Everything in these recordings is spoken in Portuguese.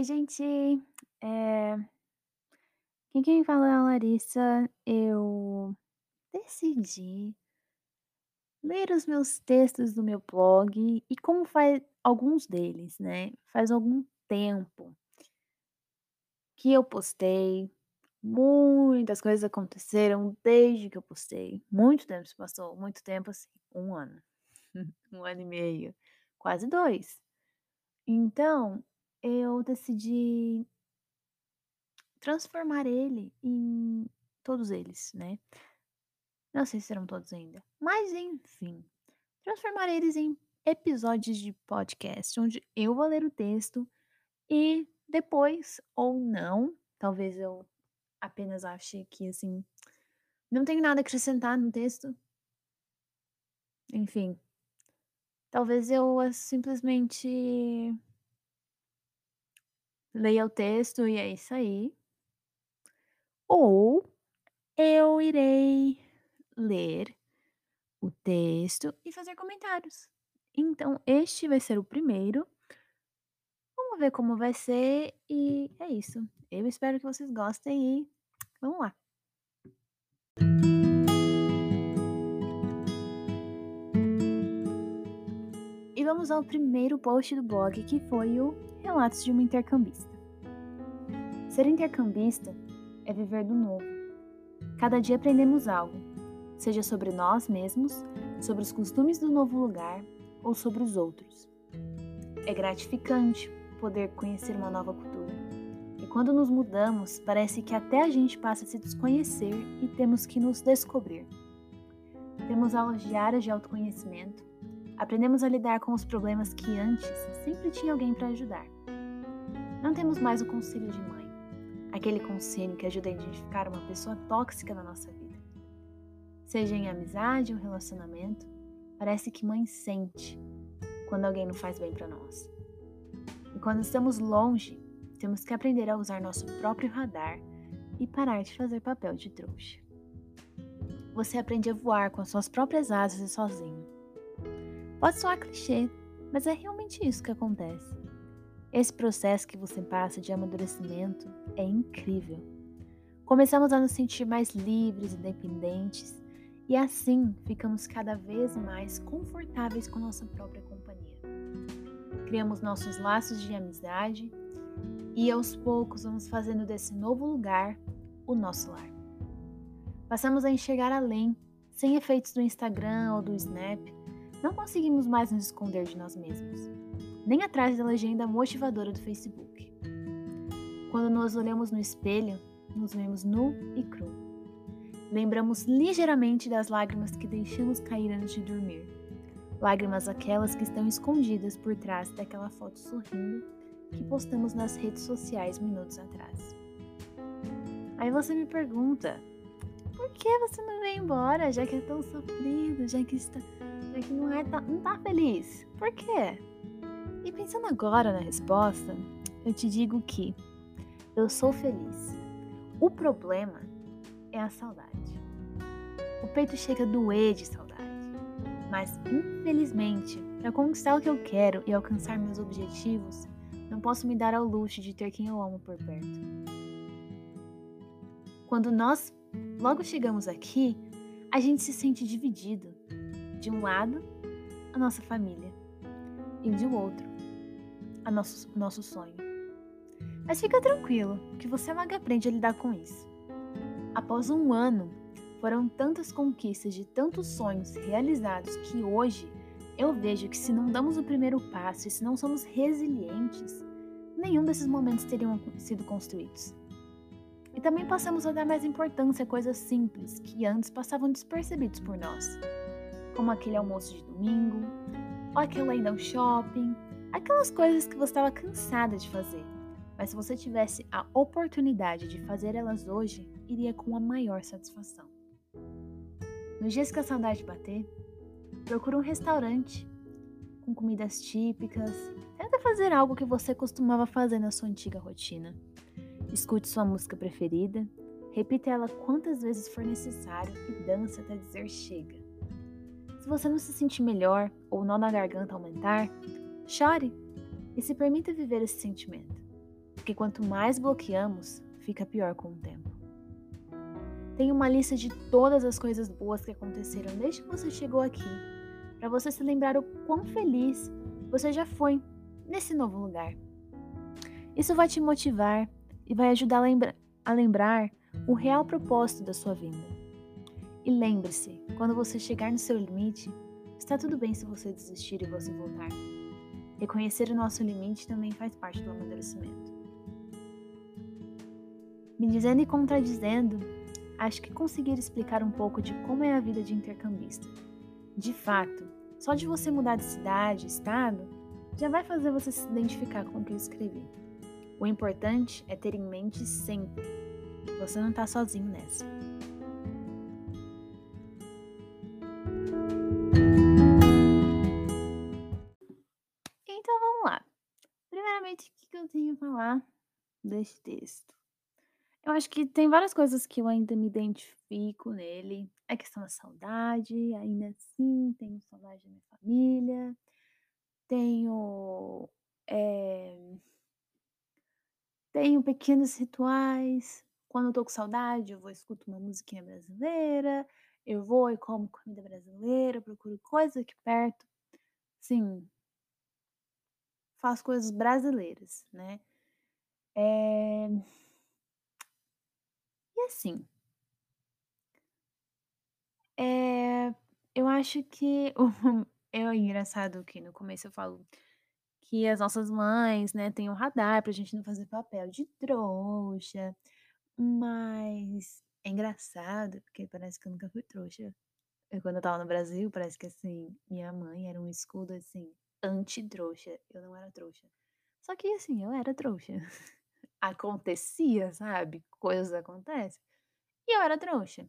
Oi, gente. Eh, aqui quem fala é a Larissa. Eu decidi ler os meus textos do meu blog e como faz alguns deles, né, faz algum tempo que eu postei, muitas coisas aconteceram desde que eu postei, muito tempo se passou, muito tempo, assim, 1 ano, 1 ano e meio, quase 2. Então, eu decidi transformar ele em todos eles, né. Não sei se serão todos ainda, mas enfim, transformar eles em episódios de podcast, onde eu vou ler o texto e depois, ou não, talvez eu apenas ache que, assim, não tenho nada a acrescentar no texto. Enfim, talvez eu, eh, simplesmente leia o texto e é isso aí ou eu irei ler o texto e fazer comentários. Então este vai ser o primeiro. Vamos ver como vai ser e é isso. Eu espero que vocês gostem e vamos lá. Vamos ao primeiro post do blog, que foi o Relatos de uma intercambista. Ser intercambista é viver do novo. Cada dia aprendemos algo, seja sobre nós mesmos, sobre os costumes do novo lugar ou sobre os outros. É gratificante poder conhecer uma nova cultura. E quando nos mudamos, parece que até a gente passa a se desconhecer e temos que nos descobrir. Temos aulas diárias de autoconhecimento, aprendemos a lidar com os problemas que antes sempre tinha alguém para ajudar. Não temos mais o conselho de mãe, aquele conselho que ajuda a identificar uma pessoa tóxica na nossa vida. Seja em amizade ou relacionamento, parece que mãe sente quando alguém não faz bem para nós. E quando estamos longe, temos que aprender a usar nosso próprio radar e parar de fazer papel de trouxa. Você aprende a voar com as suas próprias asas e sozinho. Pode soar clichê, mas é realmente isso que acontece. Esse processo que você passa de amadurecimento é incrível. Começamos a nos sentir mais livres, independentes, e assim ficamos cada vez mais confortáveis com nossa própria companhia. Criamos nossos laços de amizade e aos poucos vamos fazendo desse novo lugar o nosso lar. Passamos a enxergar além, sem efeitos do Instagram ou do Snap, não conseguimos mais nos esconder de nós mesmos nem atrás da legenda motivadora do Facebook. Quando nos olhamos no espelho, nos vemos nu e cru. Lembramos ligeiramente das lágrimas que deixamos cair antes de dormir. Lágrimas aquelas que estão escondidas por trás daquela foto sorrindo que postamos nas redes sociais minutos atrás. Aí você me pergunta: por que você não vem embora, já que é tão sofrido, já que, está, já que não, é, tá, não tá feliz? Por quê? E pensando agora na resposta, eu te digo que eu sou feliz. O problema é a saudade. O peito chega a doer de saudade. Mas, infelizmente, para conquistar o que eu quero e alcançar meus objetivos, não posso me dar ao luxo de ter quem eu amo por perto. Quando nós logo chegamos aqui, a gente se sente dividido. De um lado, a nossa família, e de outro, a nosso, nosso sonho. Mas fica tranquilo, que você logo aprende a lidar com isso. Após um ano, foram tantas conquistas de tantos sonhos realizados que hoje eu vejo que se não damos o primeiro passo e se não somos resilientes, nenhum desses momentos teriam sido construídos. E também passamos a dar mais importância a coisas simples que antes passavam despercebidos por nós, como aquele almoço de domingo, ou aquela ida ao shopping, Aquelas coisas que você estava cansada de fazer, mas se você tivesse a oportunidade de fazer elas hoje, iria com a maior satisfação. Nos dias que a saudade bater, procure um restaurante com comidas típicas. Tenta fazer algo que você costumava fazer na sua antiga rotina. Escute sua música preferida, repita ela quantas vezes for necessário e dança até dizer chega. Se você não se sentir melhor ou o nó na garganta aumentar, Chore e se permita viver esse sentimento. porque quanto mais bloqueamos, fica pior com o tempo. Tem uma lista de todas as coisas boas que aconteceram desde que você chegou aqui, para você se lembrar o quão feliz você já foi nesse novo lugar. Isso vai te motivar e vai ajudar a, lembra a lembrar o real propósito da sua vinda. E lembre-se, quando você chegar no seu limite, está tudo bem se você desistir e você voltar. Reconhecer o nosso limite também faz parte do amadurecimento. Me dizendo e contradizendo, acho que conseguir explicar um pouco de como é a vida de intercambista. De fato, só de você mudar de cidade, estado, já vai fazer você se identificar com o que eu escrevi. O importante é ter em mente sempre: você não está sozinho nessa. Então vamos lá. Primeiramente, o que eu tenho a falar deste texto? Eu acho que tem várias coisas que eu ainda me identifico nele. A questão da saudade, ainda assim, tenho saudade da minha família, tenho. É, tenho pequenos rituais. Quando eu tô com saudade, eu vou escuto uma musiquinha brasileira, eu vou e como comida brasileira, procuro coisas aqui perto. Sim, faço coisas brasileiras, né? É... E assim, é... eu acho que é engraçado que no começo eu falo que as nossas mães, né, têm um radar pra gente não fazer papel de trouxa, mas é engraçado, porque parece que eu nunca fui trouxa. Eu, quando eu estava no Brasil, parece que assim, minha mãe era um escudo assim, anti-trouxa. Eu não era trouxa. Só que assim, eu era trouxa. Acontecia, sabe? Coisas acontecem. E eu era trouxa.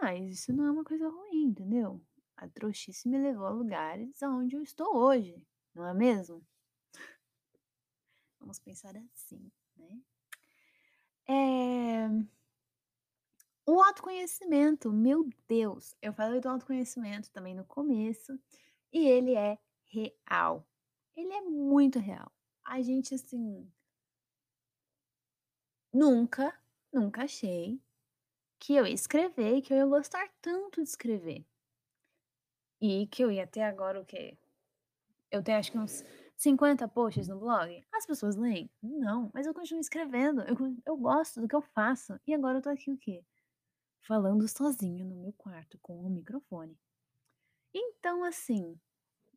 Mas isso não é uma coisa ruim, entendeu? A trouxice me levou a lugares onde eu estou hoje não é mesmo? Vamos pensar assim, né? É... O autoconhecimento, meu Deus, eu falei do autoconhecimento também no começo, e ele é real. Ele é muito real. A gente, assim, nunca, nunca achei que eu ia escrever, que eu ia gostar tanto de escrever. E que eu ia ter agora o quê? Eu tenho acho que uns 50 posts no blog. As pessoas leem? Não, mas eu continuo escrevendo. Eu, eu gosto do que eu faço. E agora eu tô aqui o quê? Falando sozinho no meu quarto com o microfone. Então, assim,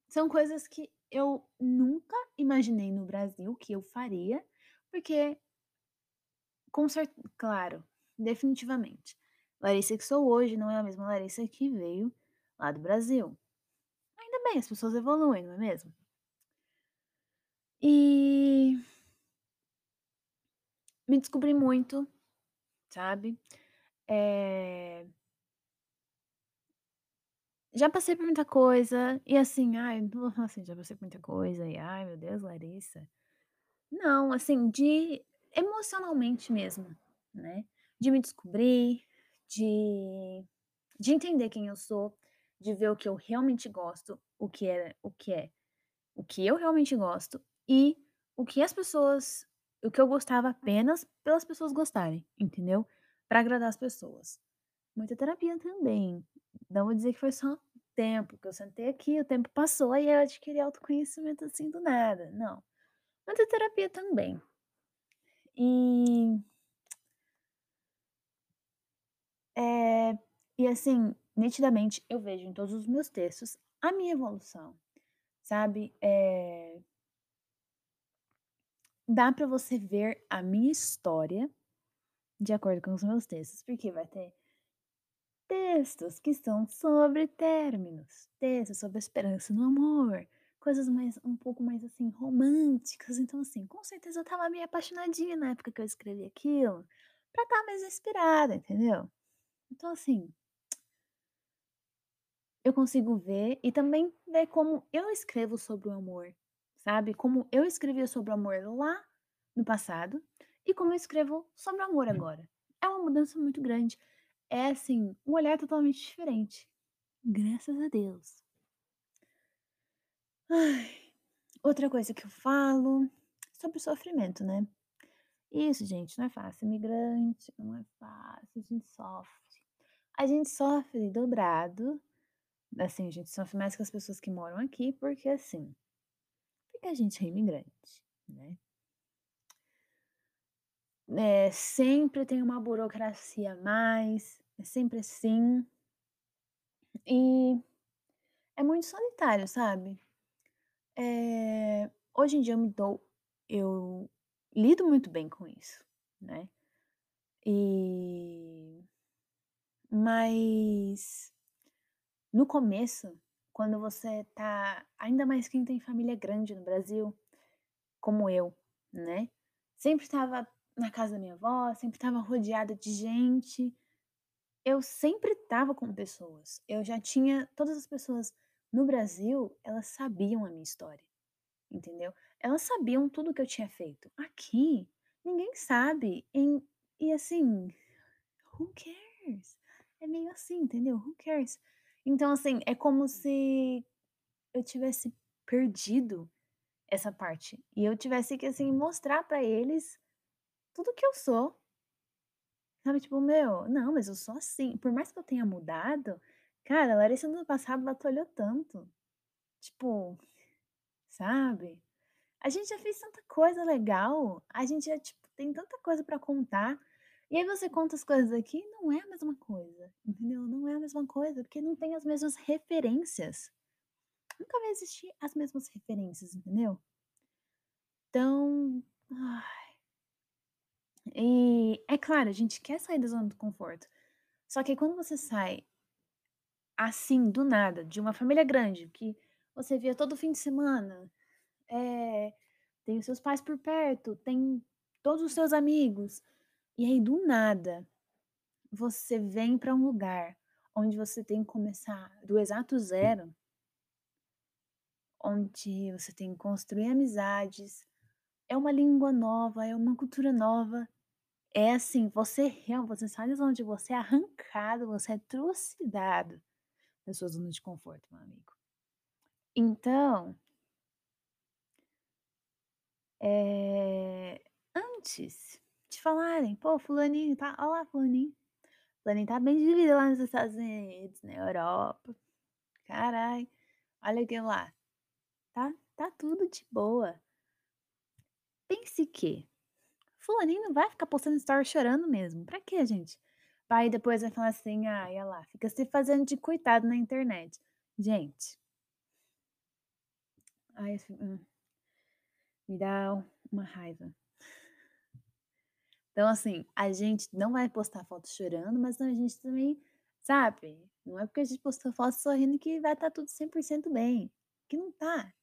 são coisas que eu nunca imaginei no Brasil que eu faria, porque, com certeza, claro, definitivamente, Larissa que sou hoje não é a mesma Larissa que veio lá do Brasil bem, as pessoas evoluem, não é mesmo? E me descobri muito, sabe? É... Já passei por muita coisa, e assim, ai, assim, já passei por muita coisa, e ai, meu Deus, Larissa. Não, assim, de emocionalmente mesmo, né? De me descobrir, de, de entender quem eu sou, de ver o que eu realmente gosto, o que é, o que é, o que eu realmente gosto e o que as pessoas, o que eu gostava apenas pelas pessoas gostarem, entendeu? Para agradar as pessoas. Muita terapia também. Não vou dizer que foi só tempo, que eu sentei aqui, o tempo passou e eu adquiri autoconhecimento assim do nada. Não. Muita terapia também. E é, e assim, nitidamente eu vejo em todos os meus textos a minha evolução, sabe? É... Dá para você ver a minha história de acordo com os meus textos, porque vai ter textos que são sobre términos, textos sobre esperança no amor, coisas mais um pouco mais assim românticas. Então assim, com certeza eu tava meio apaixonadinha na época que eu escrevi aquilo, para estar tá mais inspirada, entendeu? Então assim, eu consigo ver e também ver como eu escrevo sobre o amor, sabe? Como eu escrevia sobre o amor lá no passado e como eu escrevo sobre o amor hum. agora. É uma mudança muito grande. É assim, um olhar totalmente diferente. Graças a Deus. Ai, outra coisa que eu falo sobre sofrimento, né? Isso, gente, não é fácil. Imigrante, não é fácil, a gente sofre. A gente sofre dobrado, assim, gente sofre mais que as pessoas que moram aqui, porque assim, porque a gente é imigrante, né? É, sempre tem uma burocracia a mais, é sempre assim. E é muito solitário, sabe? Eh, hoje em dia eu me dou eu lido muito bem com isso, né? E mas no começo, quando você tá ainda mais quem tem família grande no Brasil, como eu, né? Sempre estava na casa da minha avó, sempre estava rodeada de gente. Eu sempre estava com pessoas. Eu já tinha todas as pessoas no Brasil, elas sabiam a minha história, entendeu? Elas sabiam tudo que eu tinha feito. Aqui, ninguém sabe. Em, e assim, who cares? É meio assim, entendeu? Who cares? Então, assim, é como se eu tivesse perdido essa parte. E eu tivesse que, assim, mostrar pra eles tudo que eu sou. Sabe, tipo, meu, não, mas eu sou assim. Por mais que eu tenha mudado, cara, a Larissa no passado batalhou tanto. Tipo, sabe? A gente já fez tanta coisa legal, a gente já, tipo, tem tanta coisa pra contar. E aí você conta as coisas aqui, não é a mesma coisa, entendeu? Não é a mesma coisa, porque não tem as mesmas referências. Nunca vai existir as mesmas referências, entendeu? Então, ai. E é claro, a gente quer sair da zona do conforto. Só que quando você sai assim, do nada, de uma família grande, que você via todo fim de semana, eh, tem os seus pais por perto, tem todos os seus amigos, e aí do nada, você vem pra um lugar onde você tem que começar do exato zero onde você tem que construir amizades, é uma língua nova, é uma cultura nova. É assim, você real você sai da zona de você é arrancado, você é trucidado da sua zona de conforto, meu amigo. Então eh, antes de falarem: "Pô, fulaninho tá ó lá fulaninho, fulaninho tá bem de vida lá nos Estados Unidos, na Europa. Carai, olha aquele lá, tá tá tudo de boa". Pense que fulaninho não vai ficar postando story chorando mesmo, pra quê, gente? Aí depois vai falar assim: "Ai, olha lá, fica se fazendo de coitado na internet". Gente ai, hum, me dá uma raiva. Então, assim, a gente não vai postar foto chorando, mas a gente também, sabe, não é porque a gente postou foto sorrindo que vai estar tudo 100% bem, que não tá.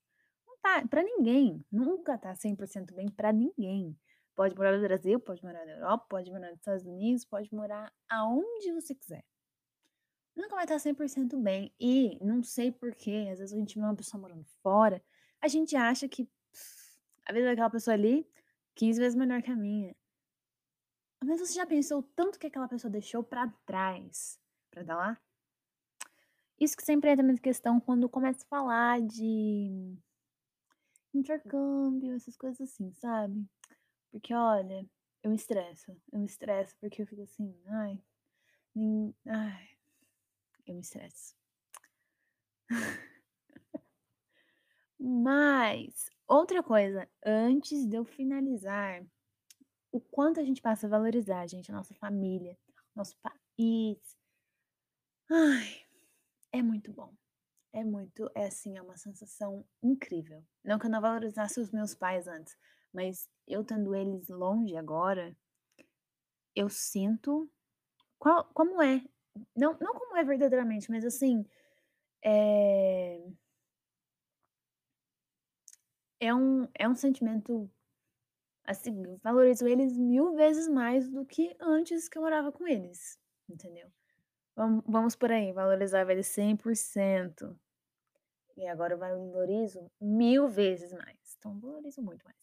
Não tá, pra ninguém, nunca tá 100% bem pra ninguém. Pode morar no Brasil, pode morar na Europa, pode morar nos Estados Unidos, pode morar aonde você quiser. Nunca vai estar 100% bem. E não sei porquê, às vezes a gente vê uma pessoa morando fora, a gente acha que a vida daquela pessoa ali, 15 vezes melhor que a minha. Mas você já pensou tanto que aquela pessoa deixou pra trás pra estar lá? Isso que sempre entra na questão quando começa a falar de intercâmbio, essas coisas assim, sabe? Porque olha, eu me estresso, eu me estresso porque eu fico assim: "Ai, nin ai", eu me estresso. Mas, outra coisa, antes de eu finalizar, o quanto a gente passa a valorizar, gente, a nossa família, nosso país. Ai, é muito bom. É muito é assim, é uma sensação incrível. Não que eu não valorizasse os meus pais antes, mas eu tendo eles longe agora, eu sinto qual como é, não não como é verdadeiramente, mas assim, eh é um é um sentimento, assim, eu valorizo eles 1000 vezes mais do que antes que eu morava com eles, entendeu? Vamos vamos por aí, valorizava eles 100%. E agora eu valorizo 1000 vezes mais, então valorizo muito mais.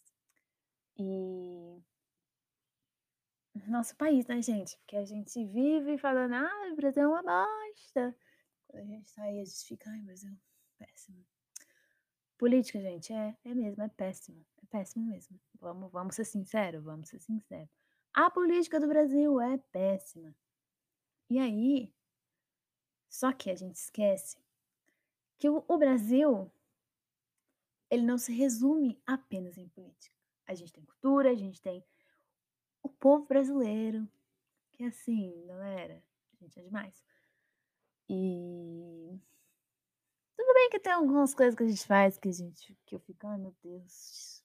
E nosso país, né, gente, porque a gente vive falando: "Ai, o Brasil é uma bosta". Quando a gente sai, a gente fica: "Ai, Brasil, péssimo". Política, gente, é, é mesmo, é péssimo. É péssimo mesmo. Vamos, vamos ser sinceros, vamos ser sinceros. A política do Brasil é péssima. E aí, só que a gente esquece que o, o Brasil, ele não se resume apenas em política. A gente tem cultura, a gente tem o povo brasileiro, que é assim, galera, a gente é demais. E bem que tem algumas coisas que a gente faz que a gente que eu fico, ai meu Deus.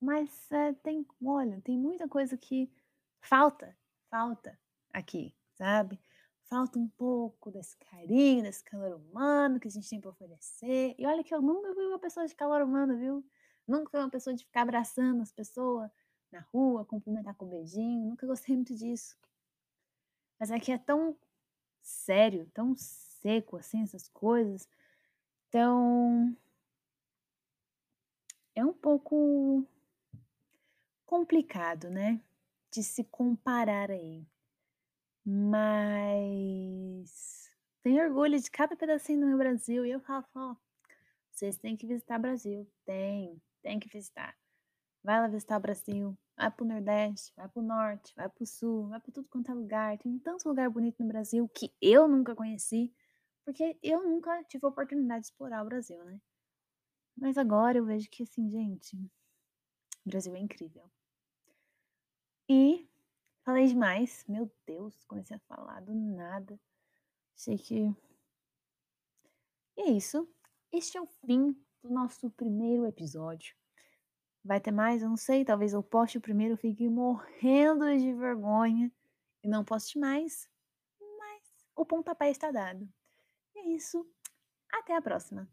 Mas é, tem, olha, tem muita coisa que falta, falta aqui, sabe? Falta um pouco desse carinho, desse calor humano que a gente tem para oferecer. E olha que eu nunca fui uma pessoa de calor humano, viu? Nunca fui uma pessoa de ficar abraçando as pessoas na rua, cumprimentar com um beijinho. Nunca gostei muito disso. Mas aqui é tão sério, tão seco assim, essas coisas. Então. É um pouco complicado, né? De se comparar aí. Mas tenho orgulho de cada pedacinho do meu Brasil e eu falo, ó, vocês têm que visitar o Brasil. Tem, tem que visitar. Vai lá visitar o Brasil. Vai pro Nordeste, vai pro Norte, vai pro Sul, vai pra tudo quanto é lugar. Tem tanto lugar bonito no Brasil que eu nunca conheci, porque eu nunca tive a oportunidade de explorar o Brasil, né? Mas agora eu vejo que, assim, gente, o Brasil é incrível. E falei demais, meu Deus, comecei a falar do nada. Achei que. E é isso. Este é o fim do nosso primeiro episódio. Vai ter mais? Eu não sei. Talvez eu poste o primeiro, eu fique morrendo de vergonha e não poste mais. Mas o pontapé está dado. E é isso. Até a próxima.